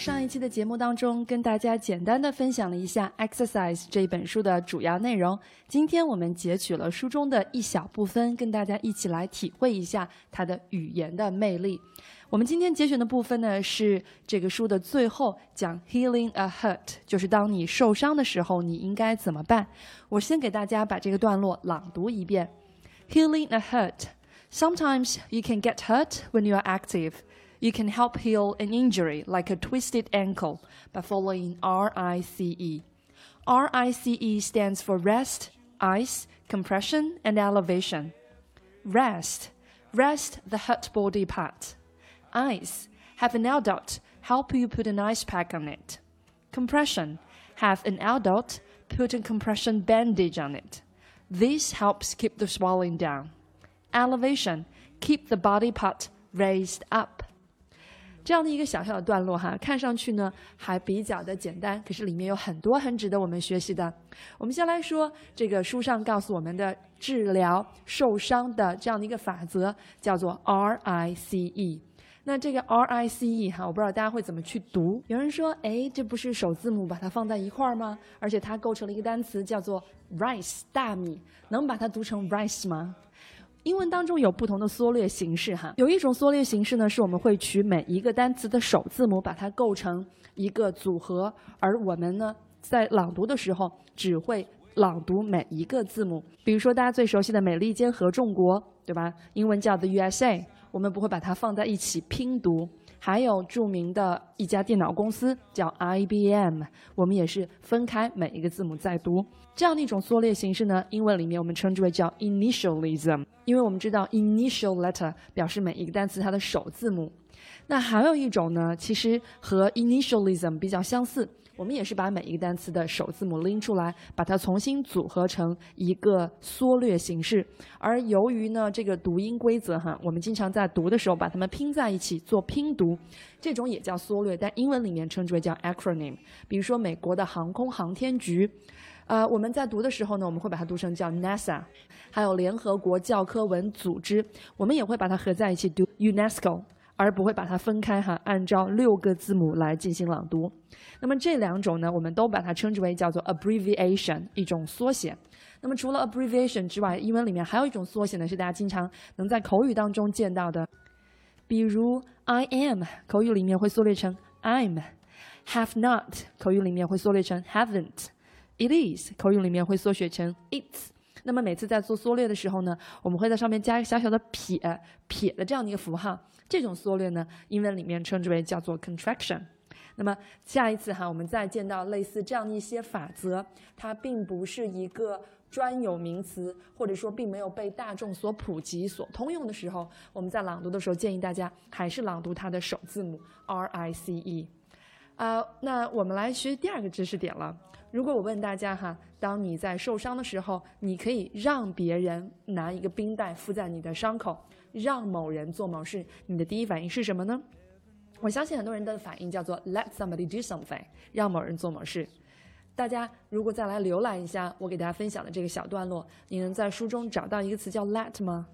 上一。期的节目当中，跟大家简单的分享了一下《Exercise》这本书的主要内容。今天我们截取了书中的一小部分，跟大家一起来体会一下它的语言的魅力。我们今天节选的部分呢，是这个书的最后讲 “healing a hurt”，就是当你受伤的时候，你应该怎么办？我先给大家把这个段落朗读一遍：“Healing a hurt. Sometimes you can get hurt when you are active.” You can help heal an injury like a twisted ankle by following RICE. RICE stands for rest, ice, compression, and elevation. Rest, rest the hurt body part. Ice, have an adult help you put an ice pack on it. Compression, have an adult put a compression bandage on it. This helps keep the swelling down. Elevation, keep the body part raised up. 这样的一个小小的段落哈，看上去呢还比较的简单，可是里面有很多很值得我们学习的。我们先来说这个书上告诉我们的治疗受伤的这样的一个法则，叫做 RICE。那这个 RICE 哈，我不知道大家会怎么去读。有人说，哎，这不是首字母把它放在一块儿吗？而且它构成了一个单词叫做 rice 大米，能把它读成 rice 吗？英文当中有不同的缩略形式哈，有一种缩略形式呢，是我们会取每一个单词的首字母，把它构成一个组合，而我们呢，在朗读的时候只会朗读每一个字母。比如说大家最熟悉的美利坚合众国，对吧？英文叫 the USA，我们不会把它放在一起拼读。还有著名的一家电脑公司叫 IBM，我们也是分开每一个字母在读。这样的一种缩略形式呢，英文里面我们称之为叫 initialism，因为我们知道 initial letter 表示每一个单词它的首字母。那还有一种呢，其实和 initialism 比较相似。我们也是把每一个单词的首字母拎出来，把它重新组合成一个缩略形式。而由于呢这个读音规则哈，我们经常在读的时候把它们拼在一起做拼读，这种也叫缩略，但英文里面称之为叫 acronym。比如说美国的航空航天局，啊，我们在读的时候呢，我们会把它读成叫 NASA。还有联合国教科文组织，我们也会把它合在一起读 UNESCO。而不会把它分开哈，按照六个字母来进行朗读。那么这两种呢，我们都把它称之为叫做 abbreviation，一种缩写。那么除了 abbreviation 之外，英文里面还有一种缩写呢，是大家经常能在口语当中见到的。比如 I am，口语里面会缩略成 I'm；have not，口语里面会缩略成 haven't It is，口语里面会缩写成 it's。那么每次在做缩略的时候呢，我们会在上面加一个小小的撇撇的这样的一个符号。这种缩略呢，英文里面称之为叫做 contraction。那么下一次哈，我们再见到类似这样的一些法则，它并不是一个专有名词，或者说并没有被大众所普及、所通用的时候，我们在朗读的时候建议大家还是朗读它的首字母 R I C E。啊，那我们来学第二个知识点了。如果我问大家哈，当你在受伤的时候，你可以让别人拿一个冰袋敷在你的伤口。让某人做某事，你的第一反应是什么呢？我相信很多人的反应叫做 let somebody do something，让某人做某事。大家如果再来浏览一下我给大家分享的这个小段落，你能在书中找到一个词叫 let 吗？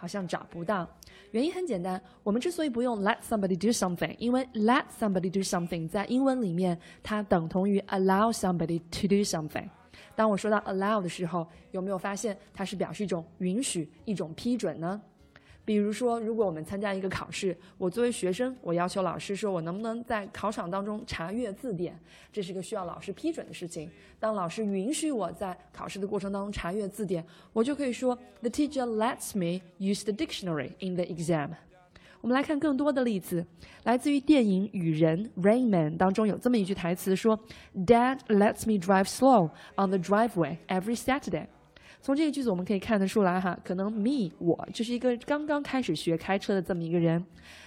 好像找不到。原因很简单，我们之所以不用 let somebody do something，因为 let somebody do something 在英文里面它等同于 allow somebody to do something。当我说到 allow 的时候，有没有发现它是表示一种允许、一种批准呢？比如说，如果我们参加一个考试，我作为学生，我要求老师说我能不能在考场当中查阅字典，这是一个需要老师批准的事情。当老师允许我在考试的过程当中查阅字典，我就可以说 The teacher lets me use the dictionary in the exam。我们来看更多的例子，来自于电影《雨人》（Rain Man） 当中有这么一句台词说：“Dad lets me drive slow on the driveway every Saturday。”从这个句子我们可以看得出来哈，可能 me 我就是一个刚刚开始学开车的这么一个人。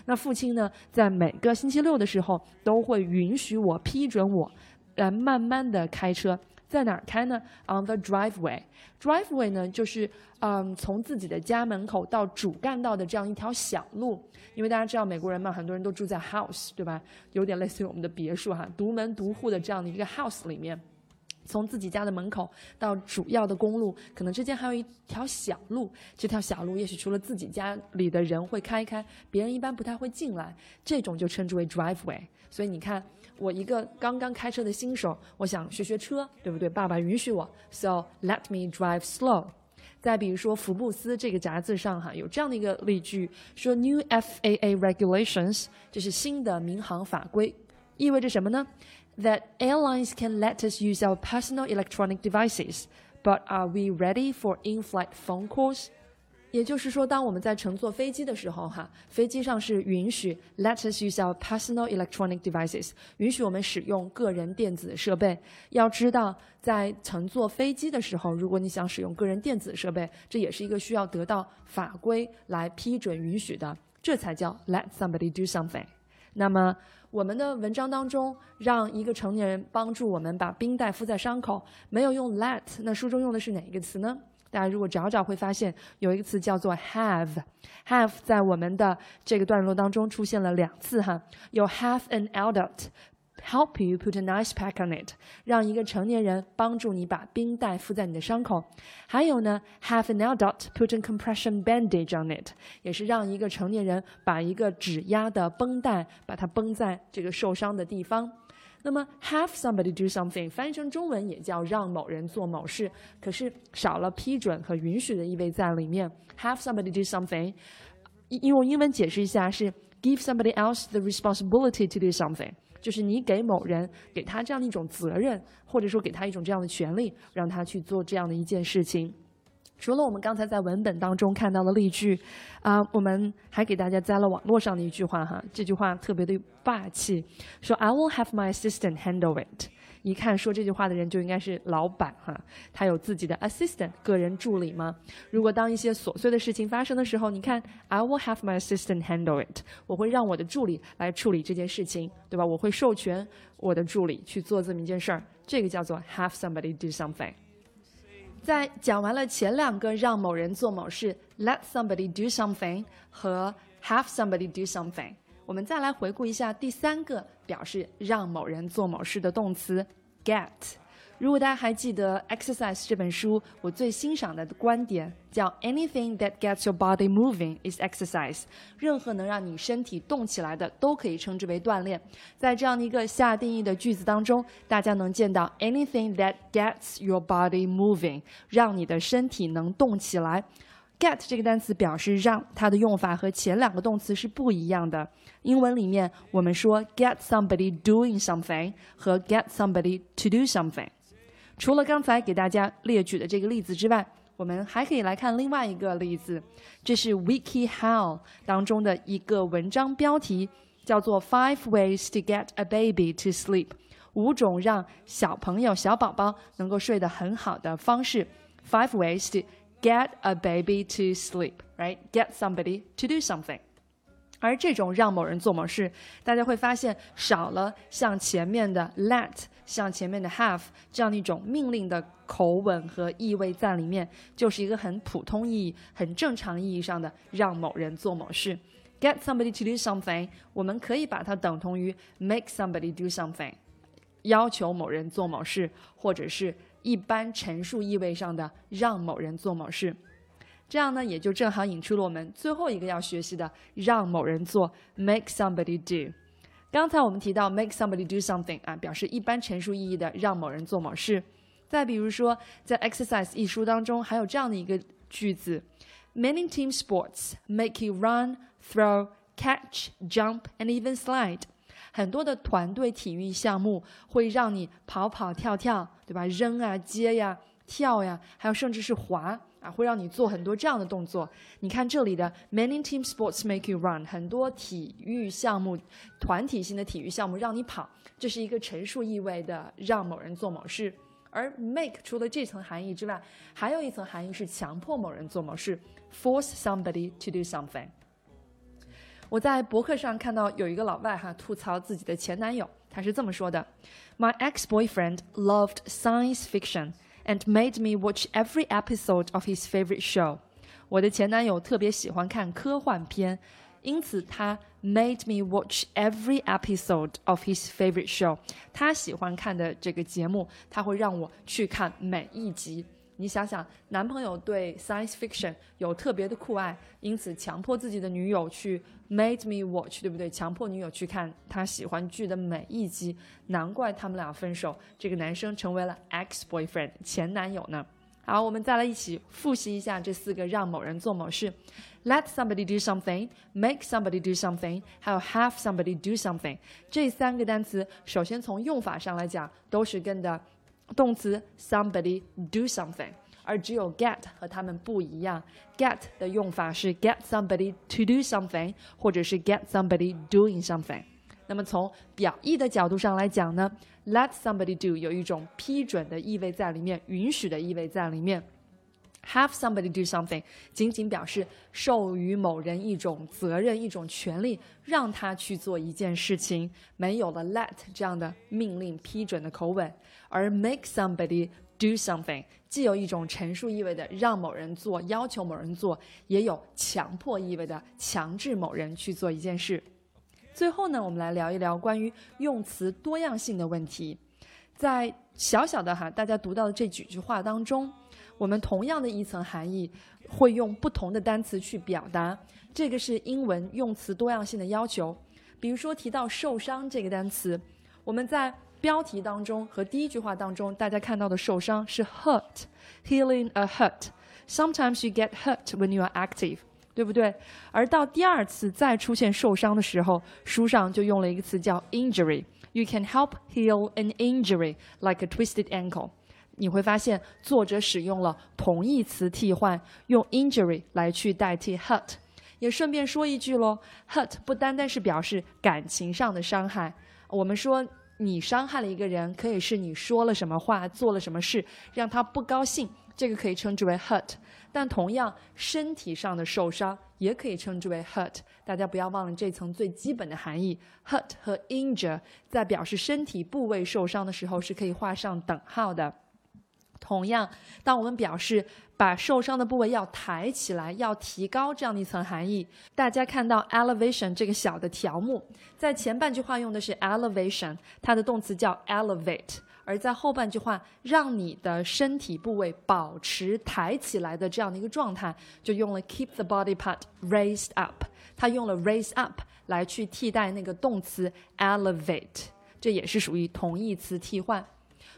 那父亲呢，在每个星期六的时候都会允许我批准我来慢慢的开车，在哪儿开呢？On the driveway。driveway 呢，就是嗯从自己的家门口到主干道的这样一条小路。因为大家知道美国人嘛，很多人都住在 house，对吧？有点类似于我们的别墅哈，独门独户的这样的一个 house 里面。从自己家的门口到主要的公路，可能之间还有一条小路。这条小路也许除了自己家里的人会开开，别人一般不太会进来。这种就称之为 driveway。所以你看，我一个刚刚开车的新手，我想学学车，对不对？爸爸允许我，so let me drive slow。再比如说，福布斯这个杂志上哈有这样的一个例句，说 New FAA regulations，这是新的民航法规，意味着什么呢？that airlines can let us use our personal electronic devices, but are we ready for in-flight phone calls? 也就是说，当我们在乘坐飞机的时候，哈，飞机上是允许 let us use our personal electronic devices，允许我们使用个人电子设备。要知道，在乘坐飞机的时候，如果你想使用个人电子设备，这也是一个需要得到法规来批准允许的，这才叫 let somebody do something。那么，我们的文章当中，让一个成年人帮助我们把冰袋敷在伤口，没有用 let，那书中用的是哪一个词呢？大家如果找找会发现，有一个词叫做 have，have 在我们的这个段落当中出现了两次哈，有 have an adult。Help you put a nice pack on it，让一个成年人帮助你把冰袋敷在你的伤口。还有呢，have an adult put a compression bandage on it，也是让一个成年人把一个指压的绷带把它绷在这个受伤的地方。那么，have somebody do something 翻译成中文也叫让某人做某事，可是少了批准和允许的意味在里面。Have somebody do something，用英文解释一下是 give somebody else the responsibility to do something。就是你给某人给他这样的一种责任，或者说给他一种这样的权利，让他去做这样的一件事情。除了我们刚才在文本当中看到的例句，啊，我们还给大家加了网络上的一句话哈，这句话特别的霸气，说 I will have my assistant handle it。一看说这句话的人就应该是老板哈，他有自己的 assistant 个人助理吗？如果当一些琐碎的事情发生的时候，你看 I will have my assistant handle it，我会让我的助理来处理这件事情，对吧？我会授权我的助理去做这么一件事儿，这个叫做 have somebody do something。在讲完了前两个让某人做某事 let somebody do something 和 have somebody do something。我们再来回顾一下第三个表示让某人做某事的动词 get。如果大家还记得《Exercise》这本书，我最欣赏的观点叫 “Anything that gets your body moving is exercise”。任何能让你身体动起来的都可以称之为锻炼。在这样的一个下定义的句子当中，大家能见到 “anything that gets your body moving”，让你的身体能动起来。Get 这个单词表示让，它的用法和前两个动词是不一样的。英文里面我们说 get somebody doing something 和 get somebody to do something。除了刚才给大家列举的这个例子之外，我们还可以来看另外一个例子。这是 WikiHow 当中的一个文章标题，叫做 Five Ways to Get a Baby to Sleep，五种让小朋友、小宝宝能够睡得很好的方式。Five ways to get a baby to sleep, right? Get somebody to do something. 而这种让某人做某事，大家会发现少了像前面的 let，像前面的 have 这样的一种命令的口吻和意味在里面，就是一个很普通意义、很正常意义上的让某人做某事。Get somebody to do something，我们可以把它等同于 make somebody do something，要求某人做某事，或者是一般陈述意味上的让某人做某事。这样呢，也就正好引出了我们最后一个要学习的让某人做 make somebody do。刚才我们提到 make somebody do something 啊，表示一般陈述意义的让某人做某事。再比如说，在 exercise 一书当中还有这样的一个句子：Many team sports make you run, throw, catch, jump, and even slide。很多的团队体育项目会让你跑跑跳跳，对吧？扔啊，接呀，跳呀，还有甚至是滑。啊，会让你做很多这样的动作。你看这里的 many team sports make you run，很多体育项目、团体性的体育项目让你跑，这是一个陈述意味的让某人做某事。而 make 除了这层含义之外，还有一层含义是强迫某人做某事，force somebody to do something。我在博客上看到有一个老外哈吐槽自己的前男友，他是这么说的：“My ex-boyfriend loved science fiction and made me watch every episode of his favorite show。”我的前男友特别喜欢看科幻片，因此他 made me watch every episode of his favorite show。他喜欢看的这个节目，他会让我去看每一集。你想想，男朋友对 science fiction 有特别的酷爱，因此强迫自己的女友去 made me watch，对不对？强迫女友去看他喜欢剧的每一集，难怪他们俩分手。这个男生成为了 ex boyfriend 前男友呢。好，我们再来一起复习一下这四个让某人做某事：let somebody do something，make somebody do something，还有 have somebody do something。这三个单词，首先从用法上来讲，都是跟的。动词 somebody do something，而只有 get 和它们不一样。get 的用法是 get somebody to do something，或者是 get somebody doing something。那么从表意的角度上来讲呢，let somebody do 有一种批准的意味在里面，允许的意味在里面。Have somebody do something 仅仅表示授予某人一种责任、一种权利，让他去做一件事情，没有了 let 这样的命令批准的口吻。而 make somebody do something 既有一种陈述意味的让某人做、要求某人做，也有强迫意味的强制某人去做一件事。最后呢，我们来聊一聊关于用词多样性的问题。在小小的哈，大家读到的这几句话当中，我们同样的一层含义会用不同的单词去表达。这个是英文用词多样性的要求。比如说提到受伤这个单词，我们在标题当中和第一句话当中，大家看到的受伤是 hurt，healing a hurt。Sometimes you get hurt when you are active，对不对？而到第二次再出现受伤的时候，书上就用了一个词叫 injury。You can help heal an injury like a twisted ankle。你会发现作者使用了同义词替换，用 injury 来去代替 hurt。也顺便说一句喽，hurt 不单单是表示感情上的伤害，我们说。你伤害了一个人，可以是你说了什么话，做了什么事，让他不高兴，这个可以称之为 hurt。但同样，身体上的受伤也可以称之为 hurt。大家不要忘了这层最基本的含义，hurt 和 injure 在表示身体部位受伤的时候是可以画上等号的。同样，当我们表示把受伤的部位要抬起来、要提高这样的一层含义，大家看到 elevation 这个小的条目，在前半句话用的是 elevation，它的动词叫 elevate；而在后半句话，让你的身体部位保持抬起来的这样的一个状态，就用了 keep the body part raised up。它用了 raise up 来去替代那个动词 elevate，这也是属于同义词替换。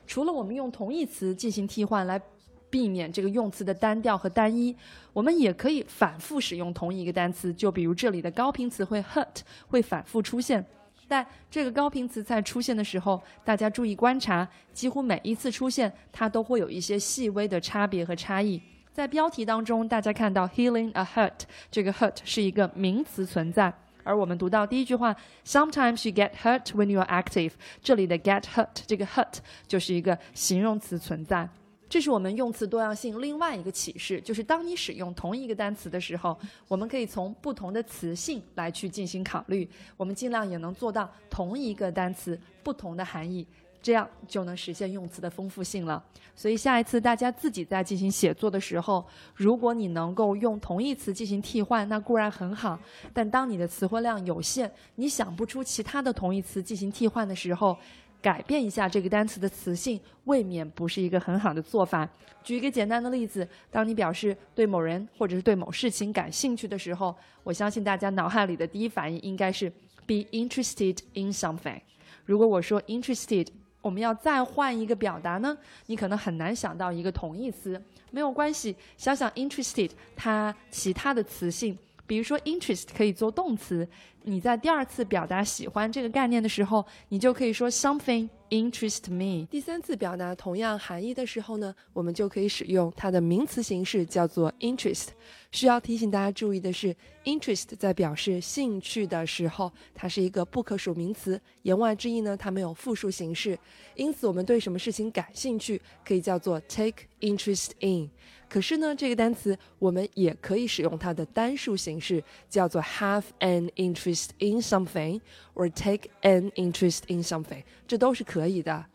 除了我们用同义词进行替换来避免这个用词的单调和单一，我们也可以反复使用同一个单词。就比如这里的高频词汇 hurt 会反复出现，但这个高频词在出现的时候，大家注意观察，几乎每一次出现它都会有一些细微的差别和差异。在标题当中，大家看到 healing a hurt，这个 hurt 是一个名词存在。而我们读到第一句话，Sometimes you get hurt when you are active。这里的 get hurt 这个 hurt 就是一个形容词存在。这是我们用词多样性另外一个启示，就是当你使用同一个单词的时候，我们可以从不同的词性来去进行考虑。我们尽量也能做到同一个单词不同的含义。这样就能实现用词的丰富性了。所以下一次大家自己在进行写作的时候，如果你能够用同义词进行替换，那固然很好。但当你的词汇量有限，你想不出其他的同义词进行替换的时候，改变一下这个单词的词性，未免不是一个很好的做法。举一个简单的例子：当你表示对某人或者是对某事情感兴趣的时候，我相信大家脑海里的第一反应应该是 be interested in something。如果我说 interested。我们要再换一个表达呢？你可能很难想到一个同义词，没有关系。想想 interested，它其他的词性，比如说 interest 可以做动词。你在第二次表达喜欢这个概念的时候，你就可以说 something interest me。第三次表达同样含义的时候呢，我们就可以使用它的名词形式，叫做 interest。需要提醒大家注意的是，interest 在表示兴趣的时候，它是一个不可数名词。言外之意呢，它没有复数形式。因此，我们对什么事情感兴趣，可以叫做 take interest in。可是呢，这个单词我们也可以使用它的单数形式，叫做 have an interest in something，or take an interest in something，这都是可以的。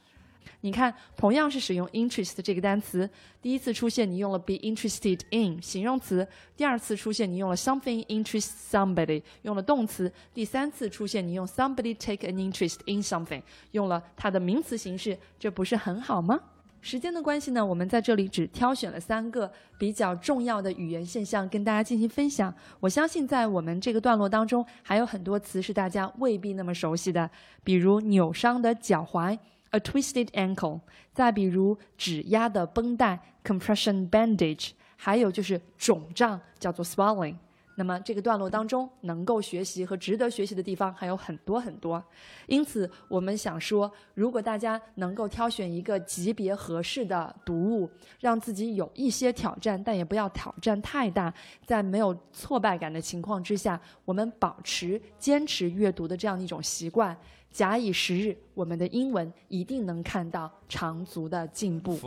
你看，同样是使用 interest 这个单词，第一次出现你用了 be interested in 形容词，第二次出现你用了 something interest somebody 用了动词，第三次出现你用 somebody take an interest in something 用了它的名词形式，这不是很好吗？时间的关系呢，我们在这里只挑选了三个比较重要的语言现象跟大家进行分享。我相信在我们这个段落当中，还有很多词是大家未必那么熟悉的，比如扭伤的脚踝。a twisted ankle，再比如指压的绷带 compression bandage，还有就是肿胀叫做 swelling。那么这个段落当中能够学习和值得学习的地方还有很多很多，因此我们想说，如果大家能够挑选一个级别合适的读物，让自己有一些挑战，但也不要挑战太大，在没有挫败感的情况之下，我们保持坚持阅读的这样一种习惯。假以时日，我们的英文一定能看到长足的进步。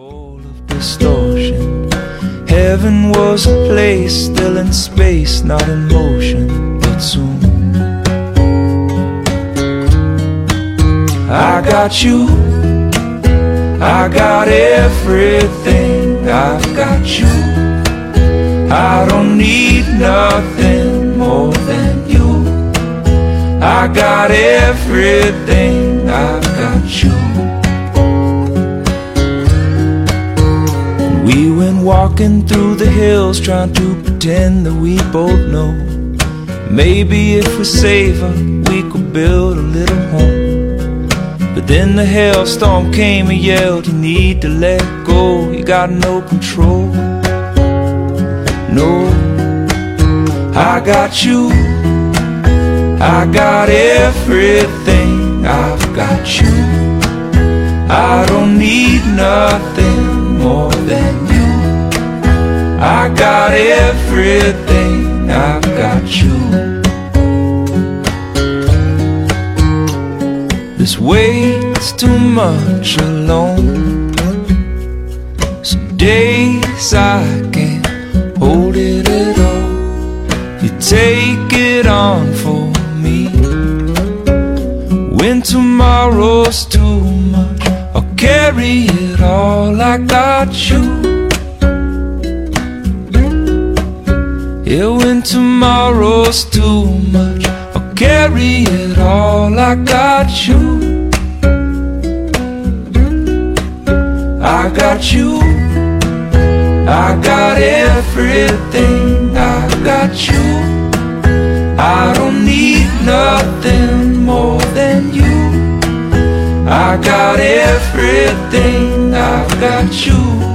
Heaven was a place still in space, not in motion, but soon. I got you, I got everything, I've got you. I don't need nothing more than you. I got everything, I've got you. We went walking through the hills trying to pretend that we both know. Maybe if we save her, we could build a little home. But then the hailstorm came and yelled, You need to let go, you got no control. No, I got you. I got everything, I've got you. I don't need nothing more than you. I got everything, I've got you. This weight's too much alone. Some days I when tomorrow's too much, I'll carry it all. I got you. Yeah, when tomorrow's too much, I'll carry it all. I got you. I got you. I got everything. I got you. I don't need nothing more. I got everything, I've got you.